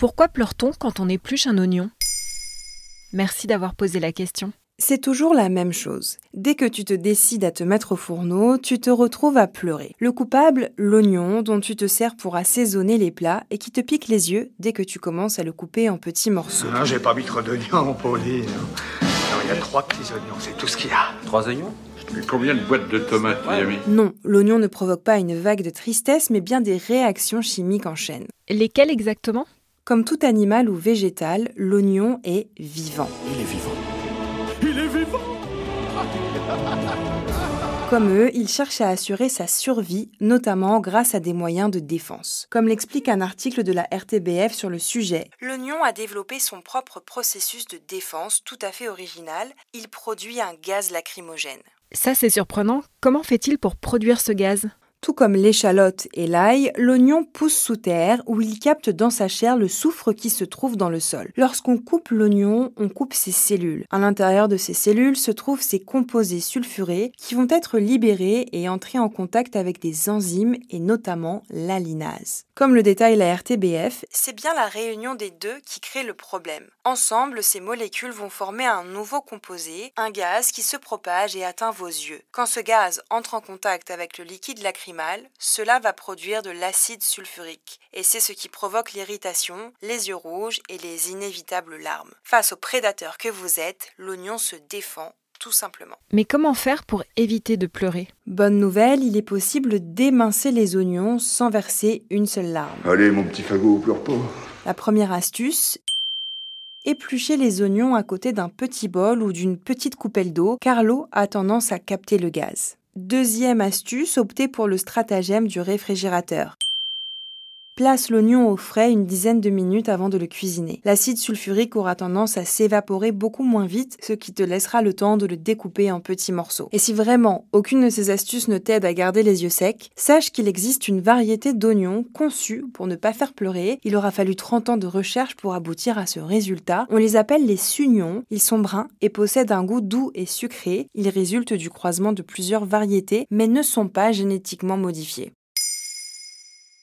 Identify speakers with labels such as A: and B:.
A: Pourquoi pleure-t-on quand on épluche un oignon? Merci d'avoir posé la question.
B: C'est toujours la même chose. Dès que tu te décides à te mettre au fourneau, tu te retrouves à pleurer. Le coupable, l'oignon dont tu te sers pour assaisonner les plats et qui te pique les yeux dès que tu commences à le couper en petits morceaux.
C: Non, j'ai pas mis trop d'oignons, Pauline. Non, il y a trois petits oignons, c'est tout ce qu'il y a.
D: Trois oignons?
E: Et combien de boîtes de tomates, mis
B: Non, l'oignon ne provoque pas une vague de tristesse, mais bien des réactions chimiques en chaîne.
A: Lesquelles exactement?
B: Comme tout animal ou végétal, l'oignon est vivant.
E: Il est vivant. Il est vivant
B: Comme eux, il cherche à assurer sa survie, notamment grâce à des moyens de défense. Comme l'explique un article de la RTBF sur le sujet, l'oignon a développé son propre processus de défense tout à fait original. Il produit un gaz lacrymogène.
A: Ça, c'est surprenant. Comment fait-il pour produire ce gaz?
B: Tout comme l'échalote et l'ail, l'oignon pousse sous terre où il capte dans sa chair le soufre qui se trouve dans le sol. Lorsqu'on coupe l'oignon, on coupe ses cellules. À l'intérieur de ces cellules se trouvent ces composés sulfurés qui vont être libérés et entrer en contact avec des enzymes et notamment l'alinase. Comme le détaille la RTBF, c'est bien la réunion des deux qui crée le problème. Ensemble, ces molécules vont former un nouveau composé, un gaz qui se propage et atteint vos yeux. Quand ce gaz entre en contact avec le liquide lacrymal, cela va produire de l'acide sulfurique. Et c'est ce qui provoque l'irritation, les yeux rouges et les inévitables larmes. Face au prédateur que vous êtes, l'oignon se défend tout simplement.
A: Mais comment faire pour éviter de pleurer?
B: Bonne nouvelle, il est possible d'émincer les oignons sans verser une seule larme.
E: Allez, mon petit fagot, pleure pas.
B: La première astuce, éplucher les oignons à côté d'un petit bol ou d'une petite coupelle d'eau, car l'eau a tendance à capter le gaz. Deuxième astuce, optez pour le stratagème du réfrigérateur. Place l'oignon au frais une dizaine de minutes avant de le cuisiner. L'acide sulfurique aura tendance à s'évaporer beaucoup moins vite, ce qui te laissera le temps de le découper en petits morceaux. Et si vraiment aucune de ces astuces ne t'aide à garder les yeux secs, sache qu'il existe une variété d'oignons conçus pour ne pas faire pleurer. Il aura fallu 30 ans de recherche pour aboutir à ce résultat. On les appelle les sugnons. Ils sont bruns et possèdent un goût doux et sucré. Ils résultent du croisement de plusieurs variétés, mais ne sont pas génétiquement modifiés.